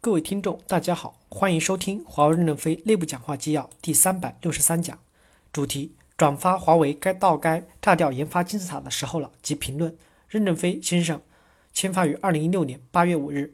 各位听众，大家好，欢迎收听华为任正非内部讲话纪要第三百六十三讲，主题：转发华为该到该炸掉研发金字塔的时候了及评论。任正非先生签发于二零一六年八月五日。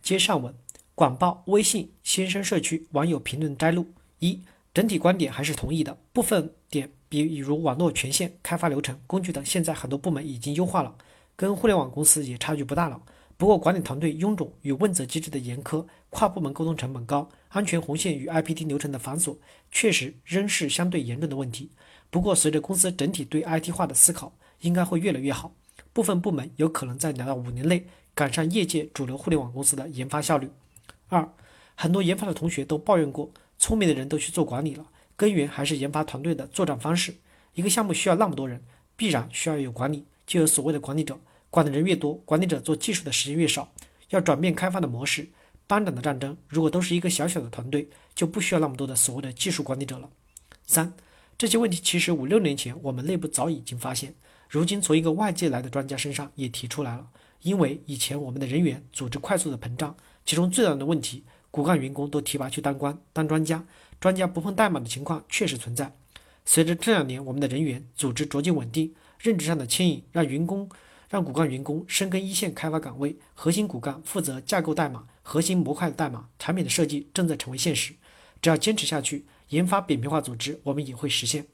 接上文，广报微信先生社区网友评论摘录：一、整体观点还是同意的，部分点，比如网络权限、开发流程、工具等，现在很多部门已经优化了，跟互联网公司也差距不大了。不过，管理团队臃肿与问责机制的严苛，跨部门沟通成本高，安全红线与 IPT 流程的繁琐，确实仍是相对严重的问题。不过，随着公司整体对 IT 化的思考，应该会越来越好。部分部门有可能在两到五年内赶上业界主流互联网公司的研发效率。二，很多研发的同学都抱怨过，聪明的人都去做管理了，根源还是研发团队的作战方式。一个项目需要那么多人，必然需要有管理，就有所谓的管理者。管的人越多，管理者做技术的时间越少。要转变开发的模式，班长的战争，如果都是一个小小的团队，就不需要那么多的所谓的技术管理者了。三，这些问题其实五六年前我们内部早已经发现，如今从一个外界来的专家身上也提出来了。因为以前我们的人员组织快速的膨胀，其中最大的问题，骨干员工都提拔去当官、当专家，专家不碰代码的情况确实存在。随着这两年我们的人员组织逐渐稳定，认知上的牵引让员工。让骨干员工深耕一线开发岗位，核心骨干负责架构代码、核心模块的代码，产品的设计正在成为现实。只要坚持下去，研发扁平化组织我们也会实现。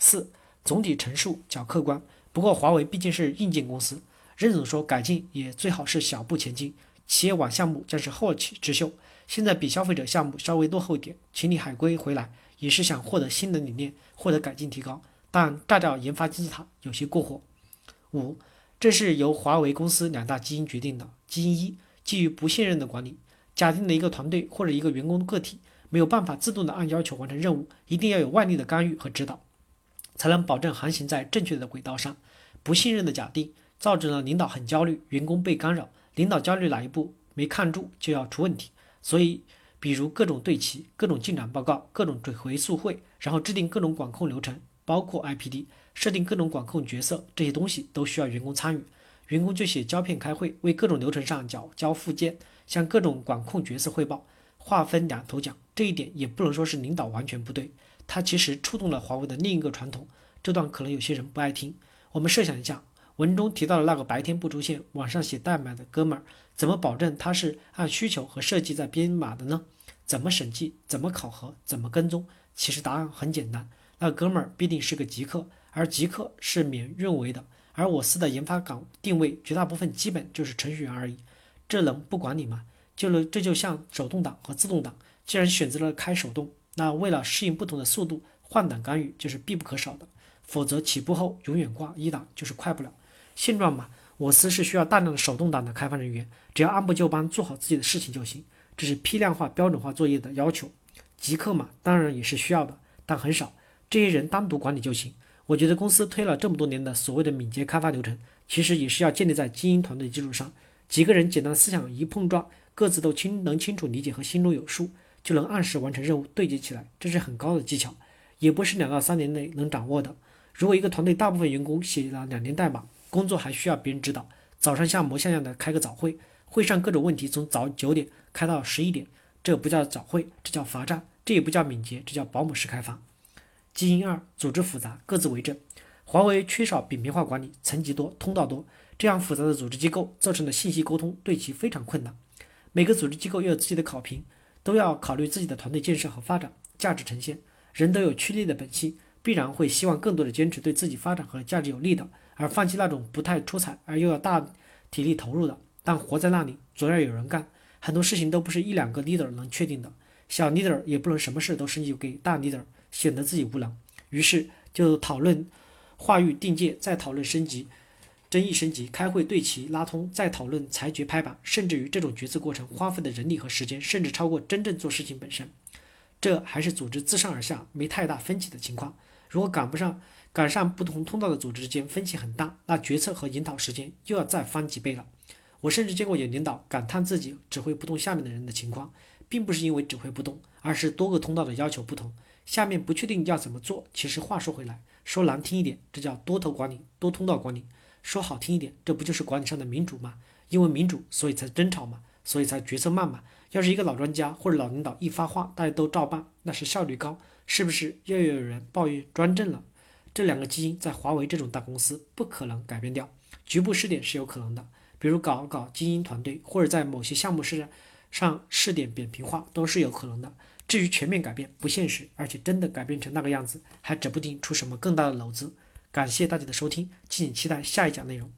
四，总体陈述较客观。不过华为毕竟是硬件公司，任总说改进也最好是小步前进。企业网项目将是后起之秀，现在比消费者项目稍微落后一点，请你海归回来也是想获得新的理念，获得改进提高。但炸掉研发金字塔有些过火。五。这是由华为公司两大基因决定的。基因一，基于不信任的管理，假定的一个团队或者一个员工个体没有办法自动的按要求完成任务，一定要有外力的干预和指导，才能保证航行在正确的轨道上。不信任的假定，造成了领导很焦虑，员工被干扰。领导焦虑哪一步没看住就要出问题。所以，比如各种对齐、各种进展报告、各种追回溯会，然后制定各种管控流程。包括 IPD 设定各种管控角色，这些东西都需要员工参与。员工就写胶片开会，为各种流程上缴交附件，向各种管控角色汇报，划分两头讲。这一点也不能说是领导完全不对，他其实触动了华为的另一个传统。这段可能有些人不爱听。我们设想一下，文中提到的那个白天不出现，晚上写代码的哥们儿，怎么保证他是按需求和设计在编码的呢？怎么审计？怎么考核？怎么跟踪？其实答案很简单。那哥们儿必定是个极客，而极客是免运维的，而我司的研发岗定位绝大部分基本就是程序员而已，这能不管你吗？就了，这就像手动挡和自动挡，既然选择了开手动，那为了适应不同的速度，换挡干预就是必不可少的，否则起步后永远挂一档就是快不了。现状嘛，我司是需要大量的手动挡的开发人员，只要按部就班做好自己的事情就行，这是批量化、标准化作业的要求。极客嘛，当然也是需要的，但很少。这些人单独管理就行。我觉得公司推了这么多年的所谓的敏捷开发流程，其实也是要建立在精英团队基础上。几个人简单思想一碰撞，各自都清能清楚理解和心中有数，就能按时完成任务，对接起来，这是很高的技巧，也不是两到三年内能掌握的。如果一个团队大部分员工写了两年代码，工作还需要别人指导，早上像模像样的开个早会，会上各种问题从早九点开到十一点，这不叫早会，这叫罚站，这也不叫敏捷，这叫保姆式开发。基因二，组织复杂，各自为政。华为缺少扁平化管理，层级多，通道多，这样复杂的组织机构造成的信息沟通对其非常困难。每个组织机构又有自己的考评，都要考虑自己的团队建设和发展、价值呈现。人都有趋利的本性，必然会希望更多的坚持对自己发展和价值有利的，而放弃那种不太出彩而又要大体力投入的。但活在那里，总要有人干，很多事情都不是一两个 leader 能确定的，小 leader 也不能什么事都升级给大 leader。显得自己无能，于是就讨论话语定界，再讨论升级，争议升级，开会对齐拉通，再讨论裁决拍板，甚至于这种决策过程花费的人力和时间，甚至超过真正做事情本身。这还是组织自上而下没太大分歧的情况。如果赶不上，赶上不同通道的组织之间分歧很大，那决策和引导时间又要再翻几倍了。我甚至见过有领导感叹自己指挥不动下面的人的情况，并不是因为指挥不动，而是多个通道的要求不同。下面不确定要怎么做，其实话说回来，说难听一点，这叫多头管理、多通道管理；说好听一点，这不就是管理上的民主吗？因为民主，所以才争吵嘛，所以才决策慢嘛。要是一个老专家或者老领导一发话，大家都照办，那是效率高，是不是又有人抱怨专政了？这两个基因在华为这种大公司不可能改变掉，局部试点是有可能的，比如搞搞精英团队，或者在某些项目试上试点扁平化都是有可能的。至于全面改变，不现实，而且真的改变成那个样子，还指不定出什么更大的篓子。感谢大家的收听，敬请期待下一讲内容。